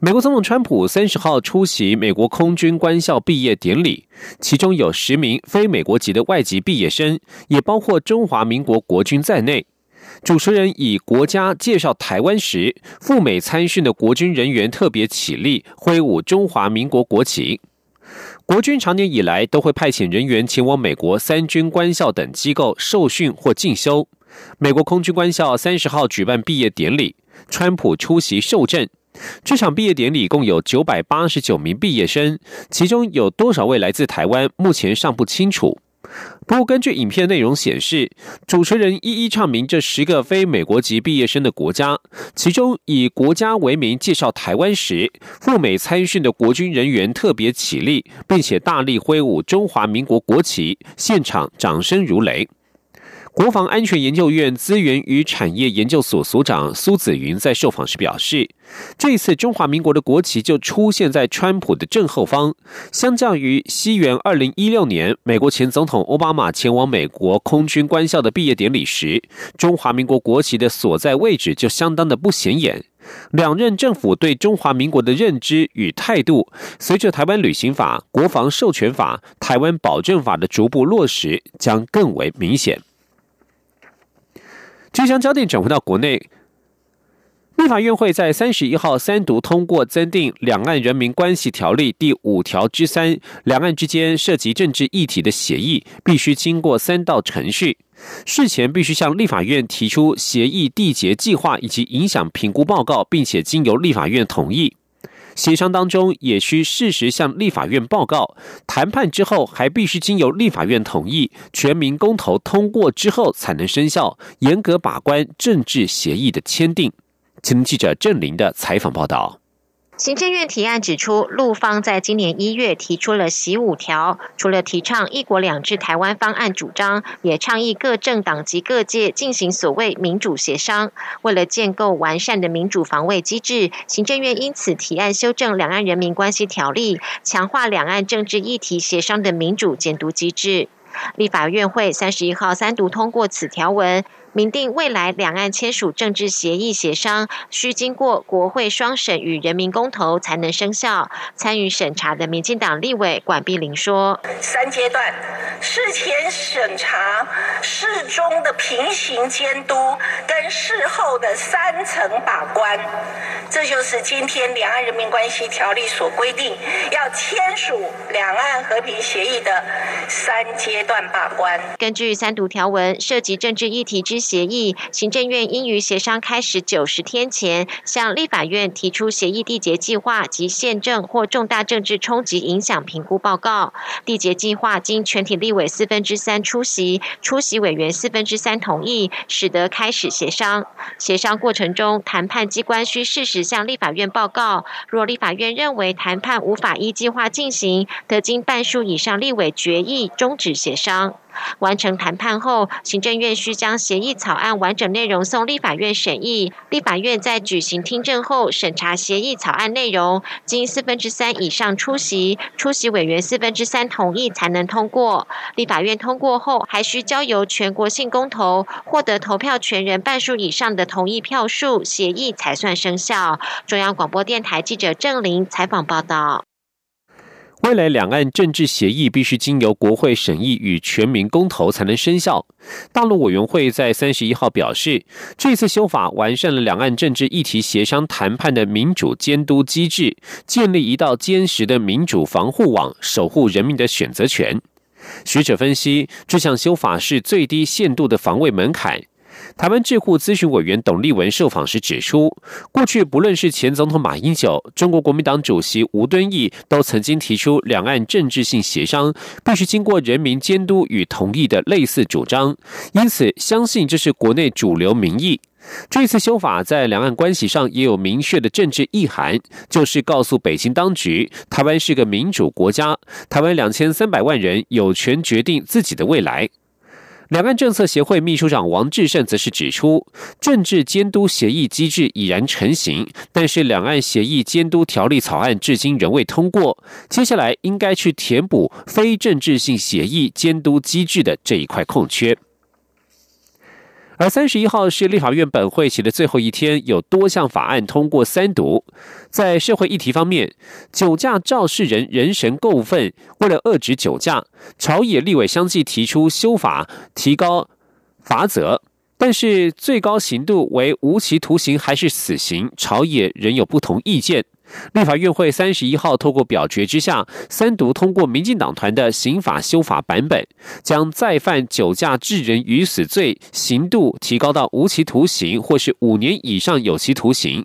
美国总统川普三十号出席美国空军官校毕业典礼，其中有十名非美国籍的外籍毕业生，也包括中华民国国军在内。主持人以国家介绍台湾时，赴美参训的国军人员特别起立，挥舞中华民国国旗。国军长年以来都会派遣人员前往美国三军官校等机构受训或进修。美国空军官校三十号举办毕业典礼，川普出席受证。这场毕业典礼共有九百八十九名毕业生，其中有多少位来自台湾，目前尚不清楚。不过，根据影片内容显示，主持人一一唱明这十个非美国籍毕业生的国家，其中以国家为名介绍台湾时，赴美参训的国军人员特别起立，并且大力挥舞中华民国国旗，现场掌声如雷。国防安全研究院资源与产业研究所所长苏子云在受访时表示，这次中华民国的国旗就出现在川普的正后方，相较于西元二零一六年美国前总统奥巴马前往美国空军官校的毕业典礼时，中华民国国旗的所在位置就相当的不显眼。两任政府对中华民国的认知与态度，随着台湾旅行法、国防授权法、台湾保证法的逐步落实，将更为明显。即将焦点转回到国内，立法院会在三十一号三读通过增订《两岸人民关系条例》第五条之三，两岸之间涉及政治议题的协议，必须经过三道程序，事前必须向立法院提出协议缔结计划以及影响评估报告，并且经由立法院同意。协商当中也需适时向立法院报告，谈判之后还必须经由立法院同意，全民公投通过之后才能生效，严格把关政治协议的签订。请记者郑林的采访报道。行政院提案指出，陆方在今年一月提出了“习五条”，除了提倡“一国两制”台湾方案主张，也倡议各政党及各界进行所谓民主协商。为了建构完善的民主防卫机制，行政院因此提案修正《两岸人民关系条例》，强化两岸政治议题协商的民主监督机制。立法院会三十一号三读通过此条文。明定未来两岸签署政治协议协商，需经过国会双审与人民公投才能生效。参与审查的民进党立委管碧玲说：“三阶段，事前审查、事中的平行监督跟事后的三层把关，这就是今天两岸人民关系条例所规定要签署两岸和平协议的三阶段把关。根据三读条文，涉及政治议题之。”协议，行政院应于协商开始九十天前，向立法院提出协议缔结计划及宪政或重大政治冲击影响评估报告。缔结计划经全体立委四分之三出席，出席委员四分之三同意，使得开始协商。协商过程中，谈判机关需适时向立法院报告。若立法院认为谈判无法依计划进行，得经半数以上立委决议终止协商。完成谈判后，行政院需将协议草案完整内容送立法院审议。立法院在举行听证后，审查协议草案内容，经四分之三以上出席，出席委员四分之三同意才能通过。立法院通过后，还需交由全国性公投，获得投票权人半数以上的同意票数，协议才算生效。中央广播电台记者郑玲采访报道。未来两岸政治协议必须经由国会审议与全民公投才能生效。大陆委员会在三十一号表示，这次修法完善了两岸政治议题协商谈判的民主监督机制，建立一道坚实的民主防护网，守护人民的选择权。学者分析，这项修法是最低限度的防卫门槛。台湾智库咨询委员董立文受访时指出，过去不论是前总统马英九、中国国民党主席吴敦义，都曾经提出两岸政治性协商必须经过人民监督与同意的类似主张，因此相信这是国内主流民意。这次修法在两岸关系上也有明确的政治意涵，就是告诉北京当局，台湾是个民主国家，台湾两千三百万人有权决定自己的未来。两岸政策协会秘书长王志胜则是指出，政治监督协议机制已然成型，但是两岸协议监督条例草案至今仍未通过，接下来应该去填补非政治性协议监督机制的这一块空缺。而三十一号是立法院本会期的最后一天，有多项法案通过三读。在社会议题方面，酒驾肇事人人神共愤，为了遏止酒驾，朝野立委相继提出修法，提高罚则，但是最高刑度为无期徒刑还是死刑，朝野仍有不同意见。立法院会三十一号透过表决之下，三读通过民进党团的刑法修法版本，将再犯酒驾致人于死罪刑度提高到无期徒刑或是五年以上有期徒刑，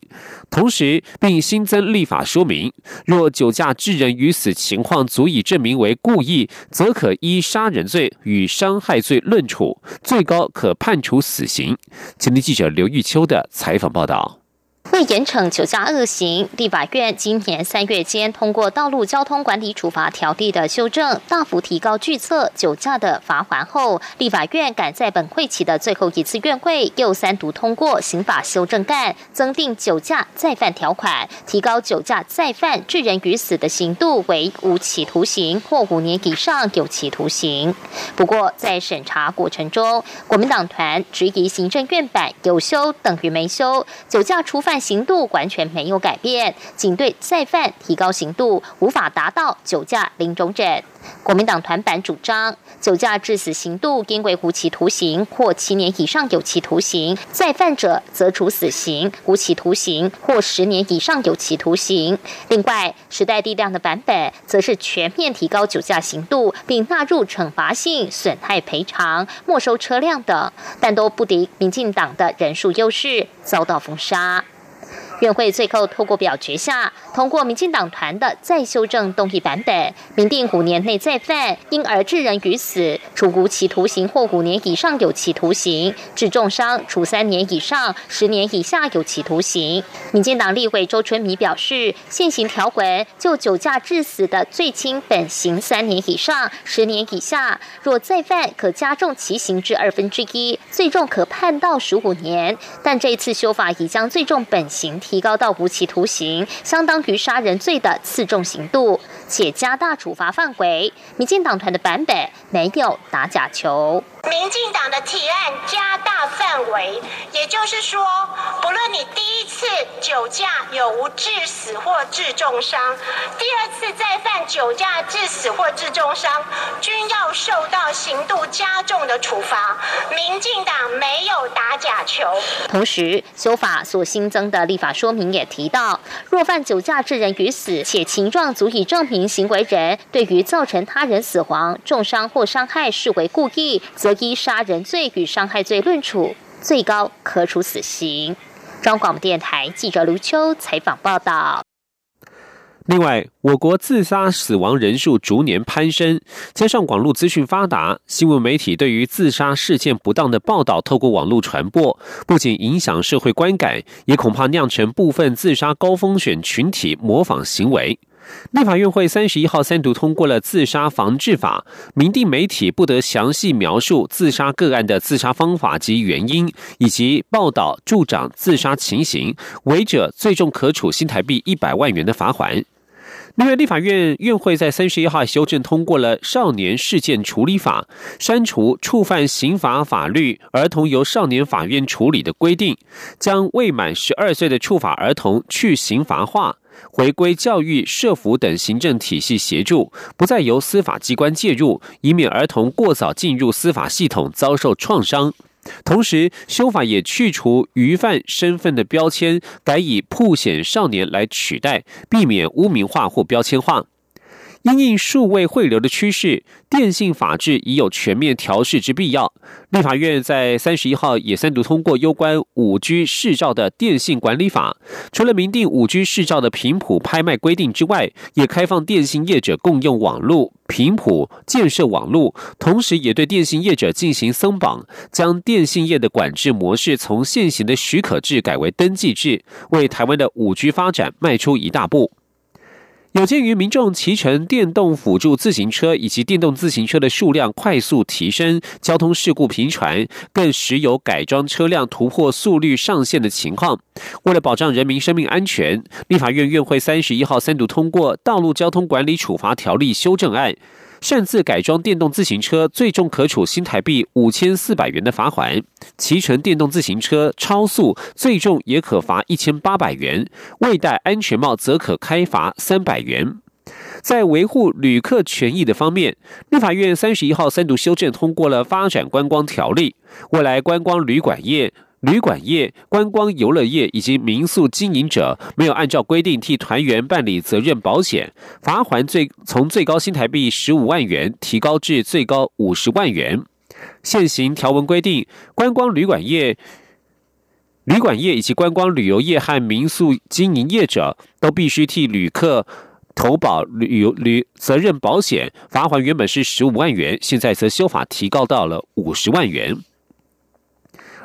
同时并新增立法说明，若酒驾致人于死情况足以证明为故意，则可依杀人罪与伤害罪论处，最高可判处死刑。前天记者刘玉秋的采访报道。为严惩酒驾恶行，立法院今年三月间通过《道路交通管理处罚条例》的修正，大幅提高拒测酒驾的罚款后，立法院赶在本会期的最后一次院会又三读通过刑法修正案，增订酒驾再犯条款，提高酒驾再犯致人于死的刑度为无期徒刑或五年以上有期徒刑。不过，在审查过程中，国民党团质疑行政院版有修等于没修，酒驾处罚犯。刑度完全没有改变，仅对再犯提高刑度，无法达到酒驾零容忍。国民党团版主张，酒驾致死刑度应为无期徒刑或七年以上有期徒刑，再犯者则处死刑、无期徒刑或十年以上有期徒刑。另外，时代力量的版本则是全面提高酒驾刑度，并纳入惩罚性损害赔偿、没收车辆等，但都不敌民进党的人数优势，遭到封杀。院会最后透过表决下通过民进党团的再修正动议版本，明定五年内再犯，因而致人于死，处无期徒刑或五年以上有期徒刑；致重伤，处三年以上十年以下有期徒刑。民进党立委周春米表示，现行条文就酒驾致死的最轻本刑三年以上十年以下，若再犯可加重其刑至二分之一，最重可判到十五年。但这次修法已将最重本刑。提高到无期徒刑，相当于杀人罪的次重刑度，且加大处罚范围。民进党团的版本没有打假球。民进党的提案加大范围，也就是说，不论你第一次酒驾有无致死或致重伤，第二次再犯酒驾致死或致重伤，均要受到刑度加重的处罚。民进党没有打假球。同时，修法所新增的立法说明也提到，若犯酒驾致人于死，且情状足以证明行为人对于造成他人死亡、重伤或伤害视为故意，则依杀人罪与伤害罪论处，最高可处死刑。中广播电台记者卢秋采访报道。另外，我国自杀死亡人数逐年攀升，加上网络资讯发达，新闻媒体对于自杀事件不当的报道透过网络传播，不仅影响社会观感，也恐怕酿成部分自杀高风险群体模仿行为。立法院会三十一号三读通过了自杀防治法，明定媒体不得详细描述自杀个案的自杀方法及原因，以及报道助长自杀情形，违者最重可处新台币一百万元的罚款。另外，立法院院会在三十一号修正通过了《少年事件处理法》，删除触犯刑法法律儿童由少年法院处理的规定，将未满十二岁的触法儿童去刑罚化。回归教育、社福等行政体系协助，不再由司法机关介入，以免儿童过早进入司法系统遭受创伤。同时，修法也去除余犯身份的标签，改以“曝险少年”来取代，避免污名化或标签化。因应数位汇流的趋势，电信法制已有全面调试之必要。立法院在三十一号也三读通过有关五 G 市照的电信管理法，除了明定五 G 市照的频谱拍卖规定之外，也开放电信业者共用网络频谱建设网络，同时也对电信业者进行松绑，将电信业的管制模式从现行的许可制改为登记制，为台湾的五 G 发展迈出一大步。有鉴于民众骑乘电动辅助自行车以及电动自行车的数量快速提升，交通事故频传，更时有改装车辆突破速率上限的情况。为了保障人民生命安全，立法院院会三十一号三读通过《道路交通管理处罚条例》修正案。擅自改装电动自行车，最重可处新台币五千四百元的罚款；骑乘电动自行车超速，最重也可罚一千八百元；未戴安全帽则可开罚三百元。在维护旅客权益的方面，立法院三十一号三读修正通过了《发展观光条例》，未来观光旅馆业。旅馆业、观光游乐业以及民宿经营者没有按照规定替团员办理责任保险，罚款最从最高新台币十五万元提高至最高五十万元。现行条文规定，观光旅馆业、旅馆业以及观光旅游业和民宿经营业者都必须替旅客投保旅游旅责任保险，罚款原本是十五万元，现在则修法提高到了五十万元。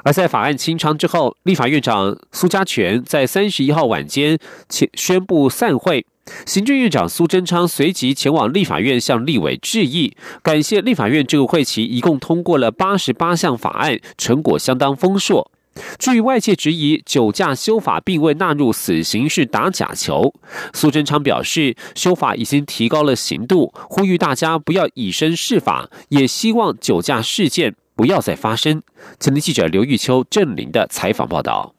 而在法案清仓之后，立法院长苏家全在三十一号晚间宣宣布散会，行政院长苏贞昌随即前往立法院向立委致意，感谢立法院这个会期一共通过了八十八项法案，成果相当丰硕。至于外界质疑酒驾修法并未纳入死刑是打假球，苏贞昌表示修法已经提高了刑度，呼吁大家不要以身试法，也希望酒驾事件。不要再发生。请听记者刘玉秋、郑林的采访报道。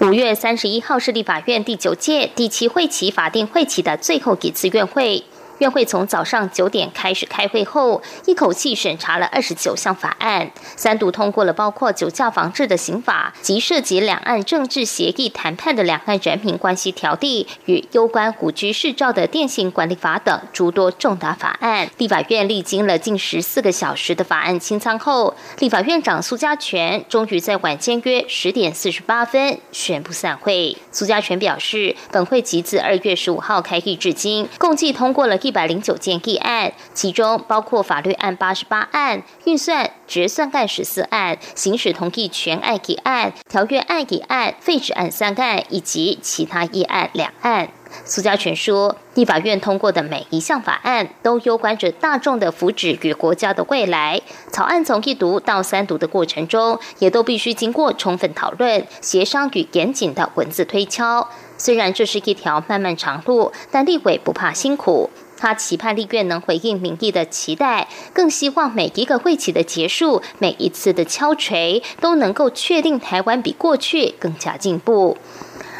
五月三十一号是立法院第九届第七会期法定会期的最后一次院会。院会从早上九点开始开会后，一口气审查了二十九项法案，三读通过了包括酒驾防治的刑法及涉及两岸政治协议谈判的两岸人民关系条例与攸关古居市照的电信管理法等诸多重大法案。立法院历经了近十四个小时的法案清仓后，立法院长苏家全终于在晚间约十点四十八分宣布散会。苏家全表示，本会即自二月十五号开议至今，共计通过了。一百零九件议案，其中包括法律案八十八案、预算决算案十四案、行使同意权案一案、条约案一案、废止案三案以及其他议案两案。苏家全说，立法院通过的每一项法案都攸关着大众的福祉与国家的未来。草案从一读到三读的过程中，也都必须经过充分讨论、协商与严谨的文字推敲。虽然这是一条漫漫长路，但立委不怕辛苦。他期盼立院能回应民意的期待，更希望每一个会期的结束，每一次的敲锤，都能够确定台湾比过去更加进步。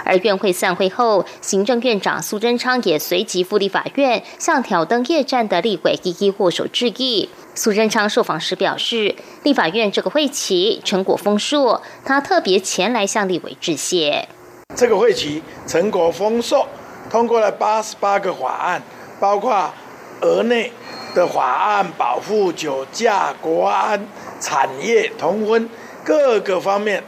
而院会散会后，行政院长苏贞昌也随即赴立法院，向挑灯夜战的立委一一握手致意。苏贞昌受访时表示，立法院这个会期成果丰硕，他特别前来向立委致谢。这个会期成果丰硕，通过了八十八个法案。包括额内的法案、保护酒驾、国安、产业、同婚各个方面，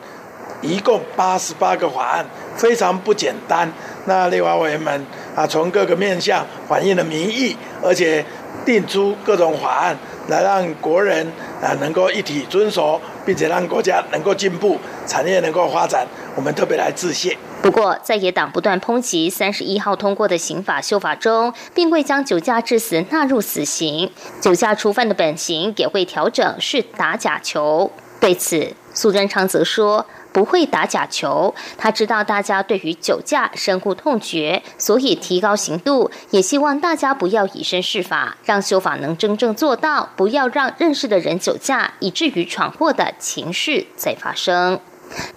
一共八十八个法案，非常不简单。那立法委员们啊，从各个面向反映了民意，而且定出各种法案，来让国人啊能够一体遵守，并且让国家能够进步，产业能够发展。我们特别来致谢。不过，在野党不断抨击三十一号通过的刑法修法中，并未将酒驾致死纳入死刑，酒驾初犯的本刑也会调整，是打假球。对此，苏贞昌则说不会打假球，他知道大家对于酒驾深恶痛绝，所以提高刑度，也希望大家不要以身试法，让修法能真正做到，不要让认识的人酒驾，以至于闯祸的情事再发生。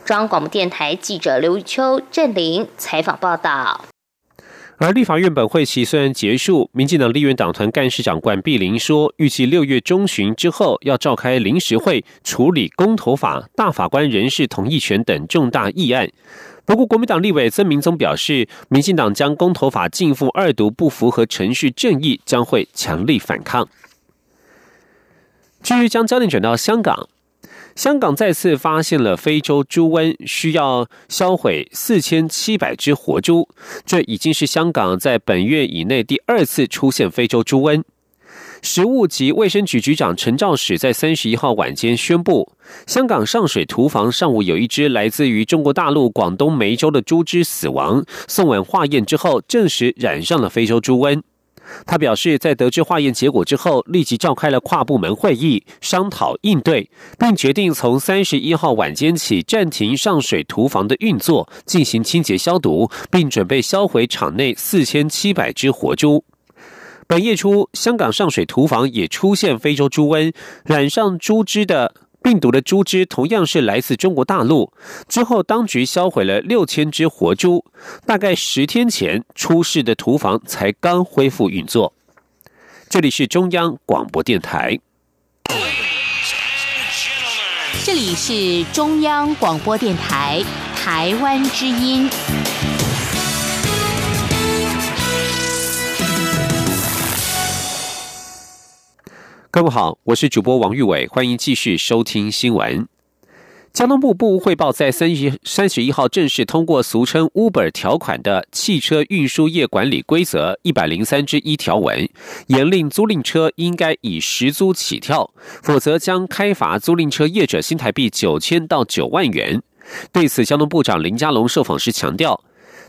中央广播电台记者刘玉秋、郑玲采访报道。而立法院本会期虽然结束，民进党立院党团干事长管碧玲说，预计六月中旬之后要召开临时会处理公投法、大法官人事同意权等重大议案。不过，国民党立委曾明宗表示，民进党将公投法进赴二读不符合程序正义，将会强力反抗。至于将焦点转到香港，香港再次发现了非洲猪瘟，需要销毁四千七百只活猪，这已经是香港在本月以内第二次出现非洲猪瘟。食物及卫生局局长陈肇始在三十一号晚间宣布，香港上水屠房上午有一只来自于中国大陆广东梅州的猪只死亡，送往化验之后证实染上了非洲猪瘟。他表示，在得知化验结果之后，立即召开了跨部门会议，商讨应对，并决定从三十一号晚间起暂停上水屠房的运作，进行清洁消毒，并准备销毁场内四千七百只活猪。本月初，香港上水屠房也出现非洲猪瘟，染上猪只的病毒的猪只同样是来自中国大陆。之后，当局销毁了六千只活猪，大概十天前出事的屠房才刚恢复运作。这里是中央广播电台。这里是中央广播电台台湾之音。各位好，我是主播王玉伟，欢迎继续收听新闻。交通部部务汇报在三十三十一号正式通过俗称 Uber 条款的汽车运输业管理规则一百零三之一条文，严令租赁车应该以实租起跳，否则将开罚租赁车业者新台币九千到九万元。对此，交通部长林佳龙受访时强调。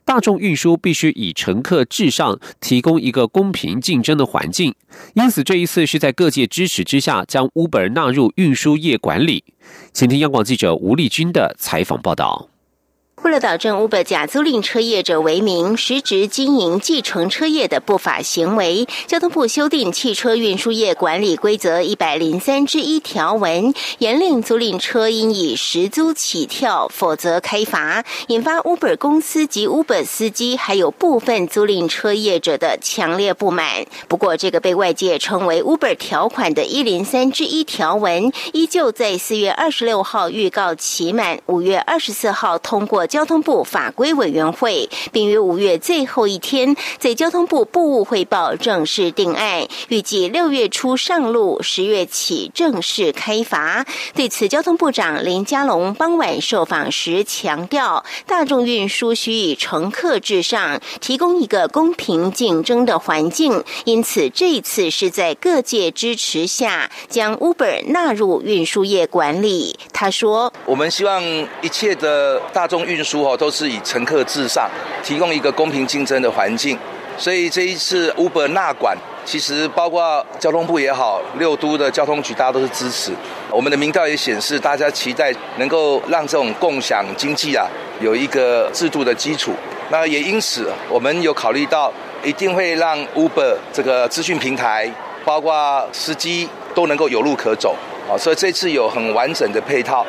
大众运输必须以乘客至上，提供一个公平竞争的环境。因此，这一次是在各界支持之下，将 Uber 纳入运输业管理。请听央广记者吴丽君的采访报道。为了导正 Uber 假租赁车业者为名实质经营计程车业的不法行为，交通部修订汽车运输业管理规则一百零三之一条文，严令租赁车应以实租起跳，否则开罚，引发 Uber 公司及 Uber 司机还有部分租赁车业者的强烈不满。不过，这个被外界称为 Uber 条款的一零三之一条文，依旧在四月二十六号预告期满，五月二十四号通过。交通部法规委员会，并于五月最后一天在交通部部务汇报正式定案，预计六月初上路，十月起正式开罚。对此，交通部长林佳龙傍晚受访时强调，大众运输需以乘客至上，提供一个公平竞争的环境。因此，这一次是在各界支持下，将 Uber 纳入运输业管理。他说：“我们希望一切的大众运输哦，都是以乘客至上，提供一个公平竞争的环境。所以这一次 Uber 纳管，其实包括交通部也好，六都的交通局，大家都是支持。我们的民调也显示，大家期待能够让这种共享经济啊，有一个制度的基础。那也因此，我们有考虑到，一定会让 Uber 这个资讯平台，包括司机都能够有路可走。好，所以这次有很完整的配套。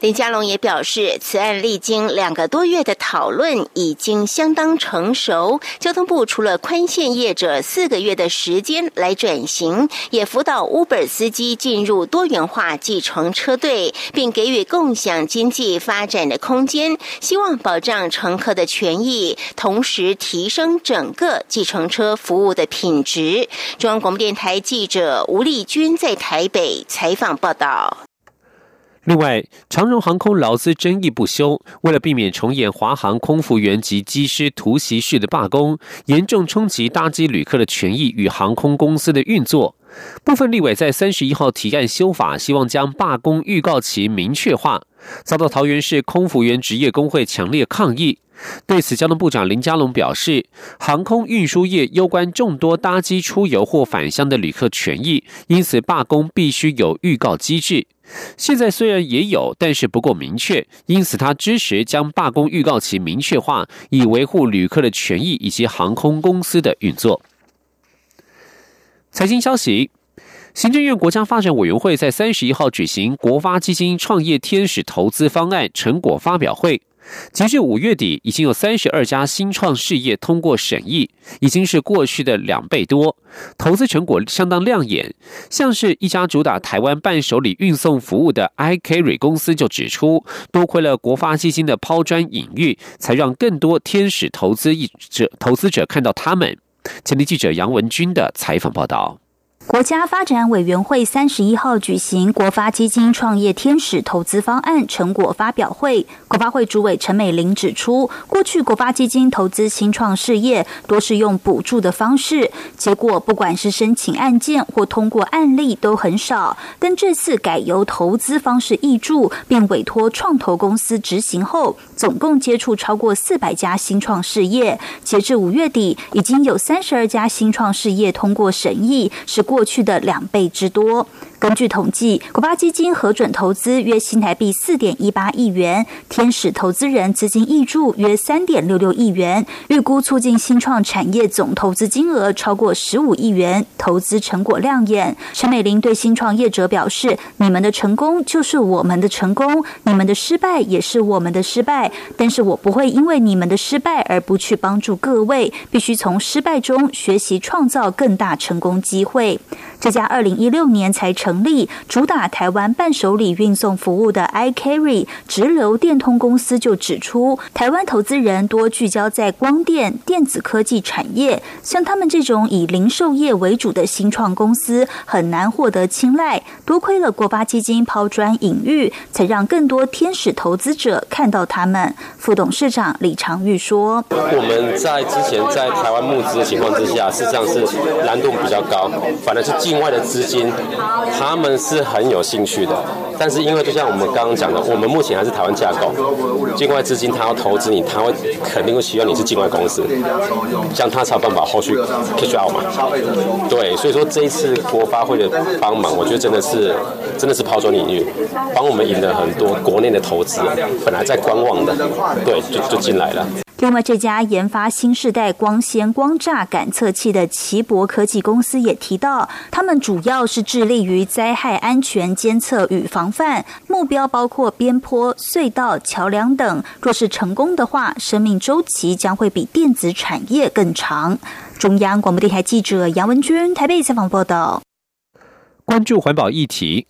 林佳龙也表示，此案历经两个多月的讨论，已经相当成熟。交通部除了宽限业者四个月的时间来转型，也辅导 Uber 司机进入多元化计程车队，并给予共享经济发展的空间，希望保障乘客的权益，同时提升整个计程车服务的品质。中央广播电台记者吴丽君在台北采访。报道。另外，长荣航空劳资争议不休，为了避免重演华航空服员及机师突袭式的罢工，严重冲击搭机旅客的权益与航空公司的运作，部分立委在三十一号提案修法，希望将罢工预告期明确化，遭到桃园市空服员职业工会强烈抗议。对此，交通部长林佳龙表示，航空运输业攸关众多搭机出游或返乡的旅客权益，因此罢工必须有预告机制。现在虽然也有，但是不够明确，因此他支持将罢工预告期明确化，以维护旅客的权益以及航空公司的运作。财经消息：行政院国家发展委员会在三十一号举行国发基金创业天使投资方案成果发表会。截至五月底，已经有三十二家新创事业通过审议，已经是过去的两倍多，投资成果相当亮眼。像是一家主打台湾伴手礼运送服务的 iCarry 公司就指出，多亏了国发基金的抛砖引玉，才让更多天使投资者投资者看到他们。前天记者杨文军的采访报道。国家发展委员会三十一号举行国发基金创业天使投资方案成果发表会，国发会主委陈美玲指出，过去国发基金投资新创事业多是用补助的方式，结果不管是申请案件或通过案例都很少。但这次改由投资方式挹注，并委托创投公司执行后，总共接触超过四百家新创事业。截至五月底，已经有三十二家新创事业通过审议，是过。过去的两倍之多。根据统计，国发基金核准投资约新台币四点一八亿元，天使投资人资金挹注约三点六六亿元，预估促进新创产业总投资金额超过十五亿元，投资成果亮眼。陈美玲对新创业者表示：“你们的成功就是我们的成功，你们的失败也是我们的失败。但是我不会因为你们的失败而不去帮助各位，必须从失败中学习，创造更大成功机会。”这家二零一六年才成立、主打台湾伴手礼运送服务的 iCarry 直流电通公司就指出，台湾投资人多聚焦在光电、电子科技产业，像他们这种以零售业为主的新创公司很难获得青睐。多亏了国发基金抛砖引玉，才让更多天使投资者看到他们。副董事长李长玉说：“我们在之前在台湾募资的情况之下，事实上是难度比较高，反而是。”境外的资金，他们是很有兴趣的，但是因为就像我们刚刚讲的，我们目前还是台湾架构，境外资金他要投资你，他会肯定会希望你是境外公司，这样他才有办法后续 catch out 嘛。对，所以说这一次国发会的帮忙，我觉得真的是真的是抛砖引玉，帮我们引了很多国内的投资，本来在观望的，对，就就进来了。另外，这家研发新时代光纤光栅感测器的奇博科技公司也提到，他们主要是致力于灾害安全监测与防范，目标包括边坡、隧道、桥梁等。若是成功的话，生命周期将会比电子产业更长。中央广播电台记者杨文君台北采访报道。关注环保议题。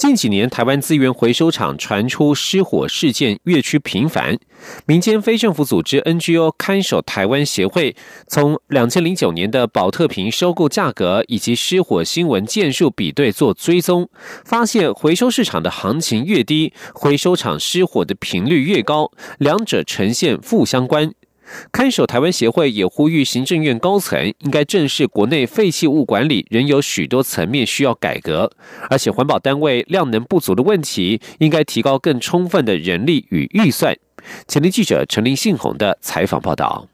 近几年，台湾资源回收厂传出失火事件越趋频繁。民间非政府组织 NGO 看守台湾协会，从两千零九年的保特瓶收购价格以及失火新闻件数比对做追踪，发现回收市场的行情越低，回收厂失火的频率越高，两者呈现负相关。看守台湾协会也呼吁行政院高层应该正视国内废弃物管理仍有许多层面需要改革，而且环保单位量能不足的问题，应该提高更充分的人力与预算。前天记者陈林信宏的采访报道。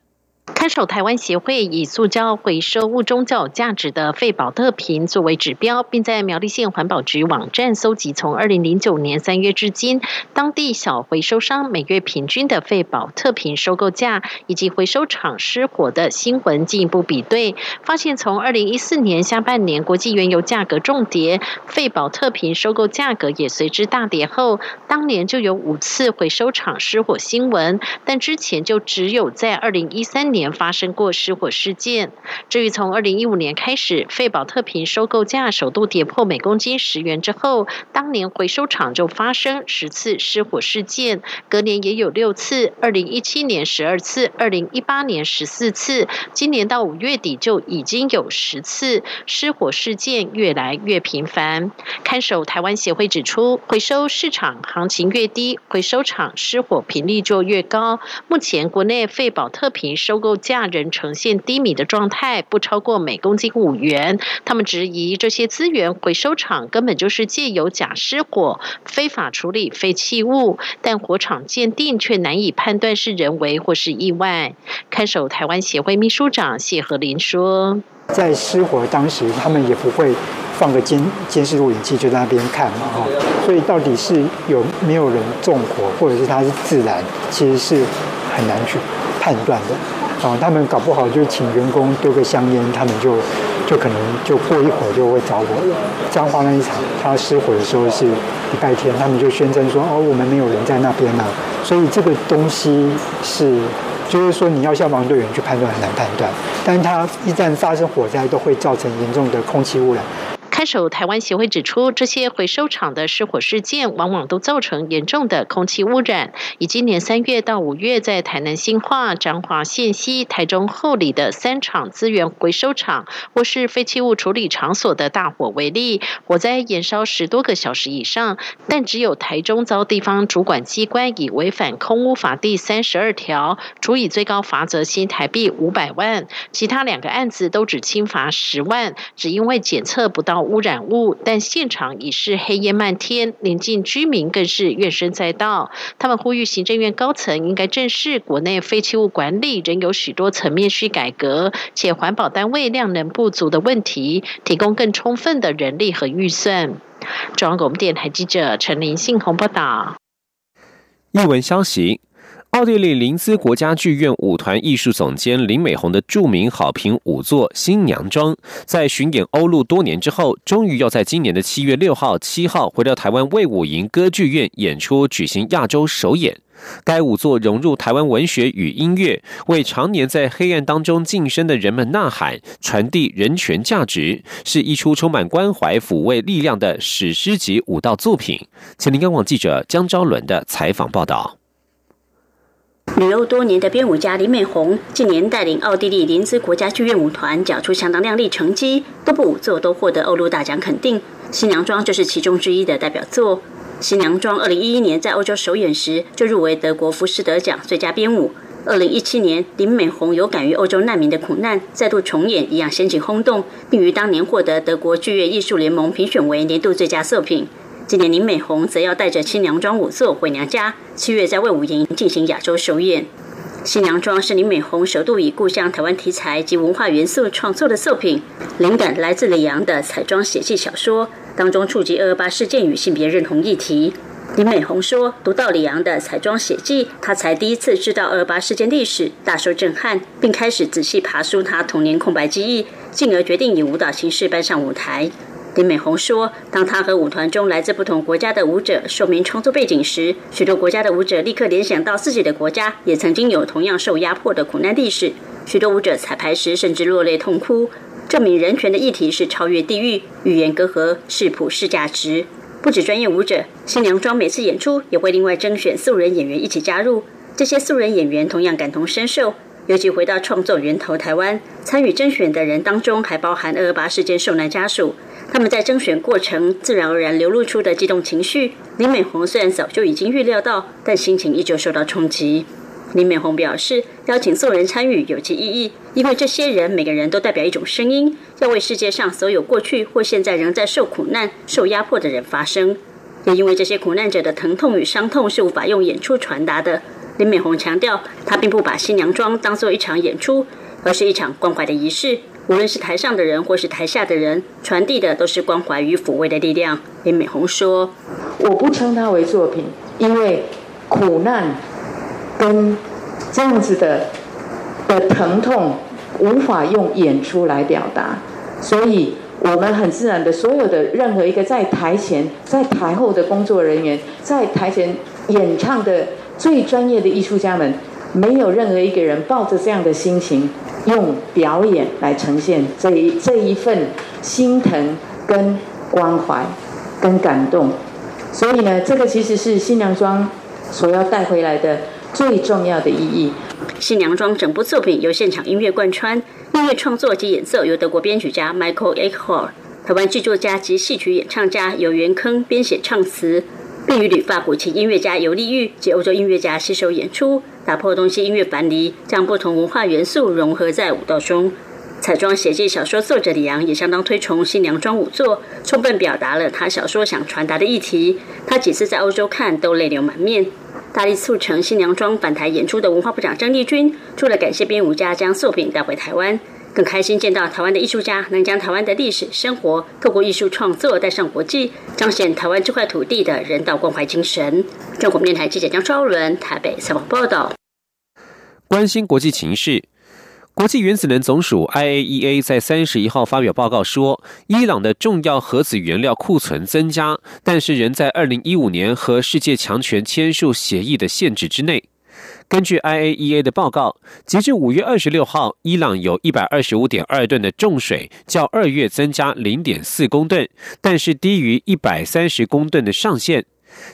看守台湾协会以塑胶回收物中较有价值的废保特瓶作为指标，并在苗栗县环保局网站搜集从二零零九年三月至今当地小回收商每月平均的废保特瓶收购价，以及回收厂失火的新闻进一步比对，发现从二零一四年下半年国际原油价格重跌，废保特瓶收购价格也随之大跌后，当年就有五次回收厂失火新闻，但之前就只有在二零一三年。发生过失火事件。至于从二零一五年开始，费宝特瓶收购价首度跌破每公斤十元之后，当年回收厂就发生十次失火事件，隔年也有六次，二零一七年十二次，二零一八年十四次，今年到五月底就已经有十次失火事件，越来越频繁。看守台湾协会指出，回收市场行情越低，回收厂失火频率就越高。目前国内费宝特瓶收购价仍呈现低迷的状态，不超过每公斤五元。他们质疑这些资源回收厂根本就是借由假失火、非法处理废弃物，但火场鉴定却难以判断是人为或是意外。看守台湾协会秘书长谢和林说：“在失火当时，他们也不会放个监监视录影器就在那边看嘛，哈。所以到底是有没有人纵火，或者是它是自燃，其实是很难去判断的。”哦，他们搞不好就请员工丢个香烟，他们就就可能就过一会儿就会着火了。彰化那一场，他失火的时候是礼拜天，他们就宣称说哦，我们没有人在那边啊。所以这个东西是，就是说你要消防队员去判断很难判断，但是它一旦发生火灾，都会造成严重的空气污染。看守台湾协会指出，这些回收厂的失火事件往往都造成严重的空气污染。以今年三月到五月，在台南新化、彰化县西、台中后里的三场资源回收厂或是废弃物处理场所的大火为例，火灾延烧十多个小时以上，但只有台中遭地方主管机关以违反空污法第三十二条，处以最高罚则新台币五百万。其他两个案子都只轻罚十万，只因为检测不到。污染物，但现场已是黑烟漫天，邻近居民更是怨声载道。他们呼吁行政院高层应该正视国内废弃物管理仍有许多层面需改革，且环保单位量能不足的问题，提供更充分的人力和预算。中央广播电台记者陈林信宏报道。译文消息。奥地利林兹国家剧院舞团艺术总监林美红的著名好评舞作《新娘妆》，在巡演欧陆多年之后，终于要在今年的七月六号、七号回到台湾魏武营歌剧院演出，举行亚洲首演。该舞作融入台湾文学与音乐，为常年在黑暗当中晋升的人们呐喊，传递人权价值，是一出充满关怀、抚慰力量的史诗级舞蹈作品。请林央网记者江昭伦的采访报道。旅欧多年的编舞家林美红，近年带领奥地利林兹国家剧院舞团，缴出相当亮丽成绩，多部舞作都获得欧陆大奖肯定。《新娘妆》就是其中之一的代表作。《新娘妆》二零一一年在欧洲首演时就入围德国福士德奖最佳编舞。二零一七年，林美红有感于欧洲难民的苦难，再度重演，一样掀起轰动，并于当年获得德国剧院艺术联盟评选为年度最佳作品。今年林美红则要带着新娘妆舞作回娘家，七月在魏武营进行亚洲首演。新娘妆是林美红首度以故乡台湾题材及文化元素创作的作品，灵感来自李阳的彩妆写记小说，当中触及二二八事件与性别认同议题。林美红说：“读到李阳的彩妆写记，她才第一次知道二二八事件历史，大受震撼，并开始仔细爬梳她童年空白记忆，进而决定以舞蹈形式搬上舞台。”林美红说：“当他和舞团中来自不同国家的舞者说明创作背景时，许多国家的舞者立刻联想到自己的国家也曾经有同样受压迫的苦难历史。许多舞者彩排时甚至落泪痛哭，证明人权的议题是超越地域、语言隔阂，是普世价值。不止专业舞者，新娘妆每次演出也会另外甄选素人演员一起加入。这些素人演员同样感同身受，尤其回到创作源头台湾，参与甄选的人当中还包含二二八事件受难家属。”他们在征选过程自然而然流露出的激动情绪，林美红虽然早就已经预料到，但心情依旧受到冲击。林美红表示，邀请众人参与有其意义，因为这些人每个人都代表一种声音，要为世界上所有过去或现在仍在受苦难、受压迫的人发声。也因为这些苦难者的疼痛与伤痛是无法用演出传达的，林美红强调，她并不把新娘妆当做一场演出，而是一场关怀的仪式。无论是台上的人或是台下的人，传递的都是关怀与抚慰的力量。林美红说：“我不称它为作品，因为苦难跟这样子的的疼痛无法用演出来表达，所以我们很自然的，所有的任何一个在台前、在台后的工作人员，在台前演唱的最专业的艺术家们，没有任何一个人抱着这样的心情。”用表演来呈现这一这一份心疼、跟关怀、跟感动，所以呢，这个其实是新娘妆所要带回来的最重要的意义。新娘妆整部作品由现场音乐贯穿，音乐创作及演奏由德国编曲家 Michael Eichhorn，台湾剧作家及戏曲演唱家由袁坑编写唱词。并与旅发古琴音乐家尤丽玉及欧洲音乐家携手演出，打破东西音乐樊篱，将不同文化元素融合在舞蹈中。彩妆写记小说作者李阳也相当推崇新娘妆舞作，充分表达了他小说想传达的议题。他几次在欧洲看都泪流满面。大力促成新娘妆返台演出的文化部长郑丽君，除了感谢编舞家将作品带回台湾。更开心见到台湾的艺术家能将台湾的历史生活透过艺术创作带上国际，彰显台湾这块土地的人道关怀精神。中国电台记者江超伦台北采访报道。关心国际情势。国际原子能总署 IAEA 在三十一号发表报告说，伊朗的重要核子原料库存增加，但是仍在二零一五年和世界强权签署协议的限制之内。根据 IAEA 的报告，截至五月二十六号，伊朗有一百二十五点二吨的重水，较二月增加零点四公吨，但是低于一百三十公吨的上限。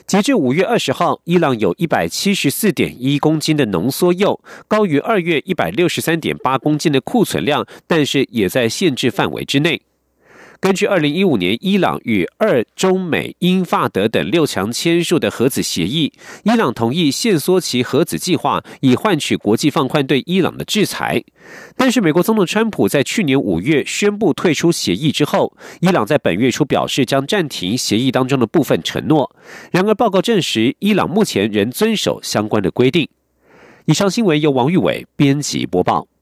截至五月二十号，伊朗有一百七十四点一公斤的浓缩铀，高于二月一百六十三点八公斤的库存量，但是也在限制范围之内。根据二零一五年伊朗与二中美英法德等六强签署的核子协议，伊朗同意限缩其核子计划，以换取国际放宽对伊朗的制裁。但是，美国总统川普在去年五月宣布退出协议之后，伊朗在本月初表示将暂停协议当中的部分承诺。然而，报告证实，伊朗目前仍遵守相关的规定。以上新闻由王玉伟编辑播报。